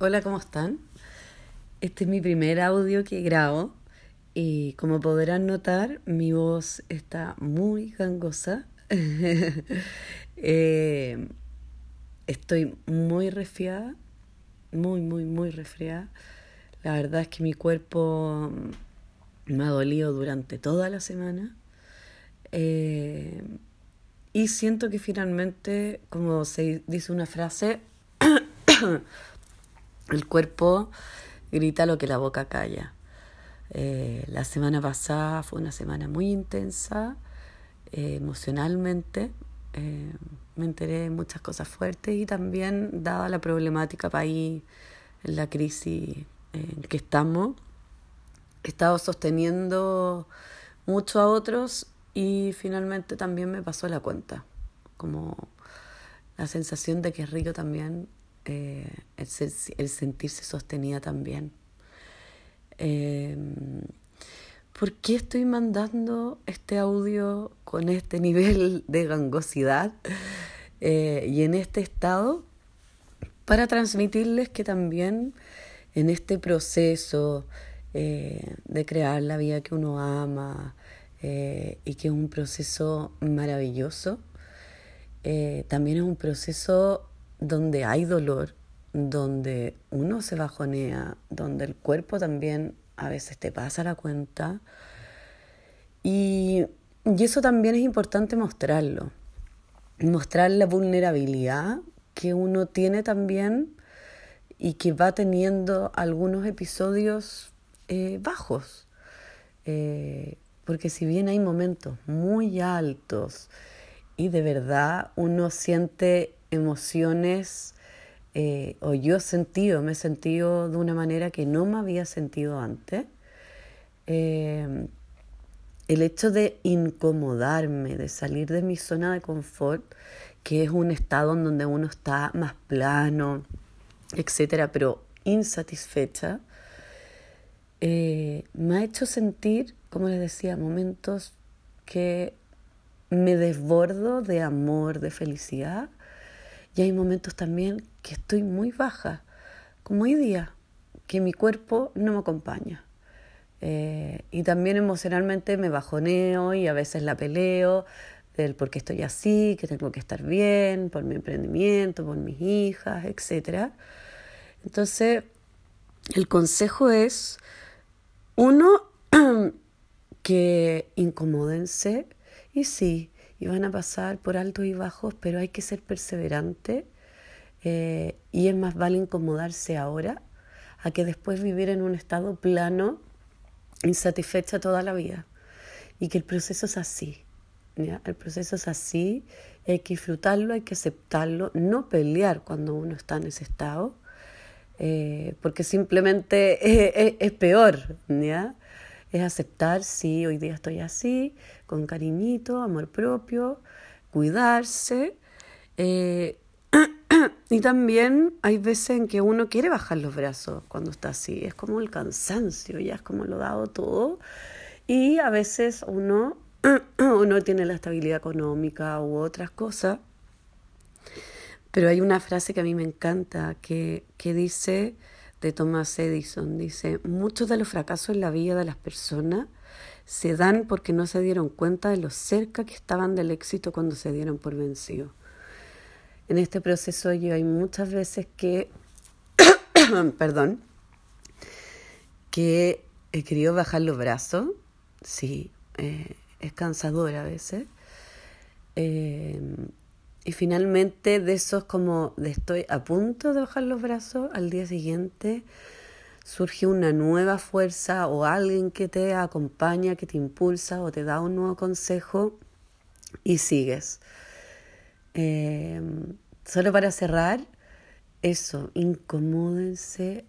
Hola, ¿cómo están? Este es mi primer audio que grabo y como podrán notar, mi voz está muy gangosa. Eh, estoy muy resfriada, muy, muy, muy resfriada. La verdad es que mi cuerpo me ha dolido durante toda la semana. Eh, y siento que finalmente, como se dice una frase, el cuerpo grita lo que la boca calla. Eh, la semana pasada fue una semana muy intensa eh, emocionalmente. Eh, me enteré de muchas cosas fuertes y también, dada la problemática país, la crisis en que estamos, he estado sosteniendo mucho a otros y finalmente también me pasó la cuenta. Como la sensación de que es rico también eh, el, sentirse sostenida también. Em, ¿Por qué estoy mandando este audio con este nivel de gangosidad eh, y en este estado? Para transmitirles que también en este proceso eh, de crear la vida que uno ama y que es un proceso maravilloso, también es un proceso donde hay dolor, donde uno se bajonea, donde el cuerpo también a veces te pasa la cuenta. Y, eso también es importante mostrarlo, mostrar la vulnerabilidad que uno tiene también y que va teniendo algunos episodios eh, bajos. Eh, porque si bien hay momentos muy altos y de verdad uno siente emociones, eh, o yo he sentido, me he sentido de una manera que no me había sentido antes. Eh, el hecho de incomodarme, de salir de mi zona de confort, que es un estado en donde uno está más plano, etcétera, pero insatisfecha, eh, me ha hecho sentir, como les decía, momentos que me desbordo de amor, de felicidad, y hay momentos también que estoy muy baja, como hoy día, que mi cuerpo no me acompaña. Eh, y también emocionalmente me bajoneo y a veces la peleo del por qué estoy así, que tengo que estar bien, por mi emprendimiento, por mis hijas, etc. Entonces, el consejo es, uno, que incomódense y sí, y van a pasar por altos y bajos, pero hay que ser perseverante eh, y es más vale incomodarse ahora a que después vivir en un estado plano, insatisfecha toda la vida. Y que el proceso es así. El proceso es así, hay que disfrutarlo, hay que aceptarlo, no pelear cuando uno está en ese estado, eh, porque simplemente es, peor. ¿ya? Es aceptar, sí, hoy día estoy así, con cariñito, amor propio, cuidarse. Eh, y también hay veces en que uno quiere bajar los brazos cuando está así, es como el cansancio, ya es como lo dado todo. Y a veces uno, uno tiene la estabilidad económica u otras cosas. Pero hay una frase que a mí me encanta que, que dice, de Thomas Edison. Dice, muchos de los fracasos en la vida de las personas se dan porque no se dieron cuenta de lo cerca que estaban del éxito cuando se dieron por vencidos. En este proceso yo hay muchas veces que, perdón, que he querido bajar los brazos, sí, eh, es cansador a veces. Eh, y finalmente de esos como de estoy a punto de bajar los brazos, al día siguiente surge una nueva fuerza o alguien que te acompaña, que te impulsa o te da un nuevo consejo y sigues. Eh, solo para cerrar, eso, incomódense,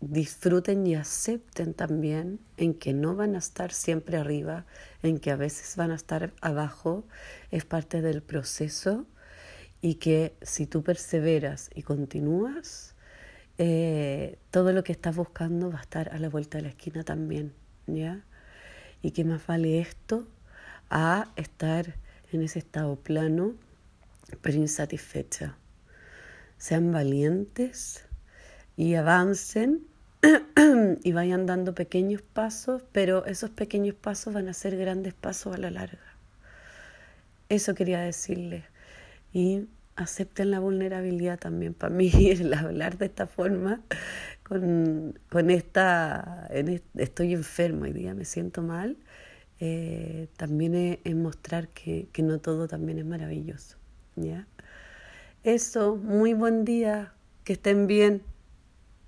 disfruten y acepten también en que no van a estar siempre arriba, en que a veces van a estar abajo, es parte del proceso y que si tú perseveras y continúas, eh, todo lo que estás buscando va a estar a la vuelta de la esquina también, ¿ya? Y que más vale esto a estar en ese estado plano, pero insatisfecha. Sean valientes, y avancen y vayan dando pequeños pasos, pero esos pequeños pasos van a ser grandes pasos a la larga. Eso quería decirles. Y acepten la vulnerabilidad también. Para mí, el hablar de esta forma, con, con esta, estoy enfermo hoy día, me siento mal, eh, también es, mostrar que, que, no todo también es maravilloso. ¿ya? Eso, muy buen día, que estén bien.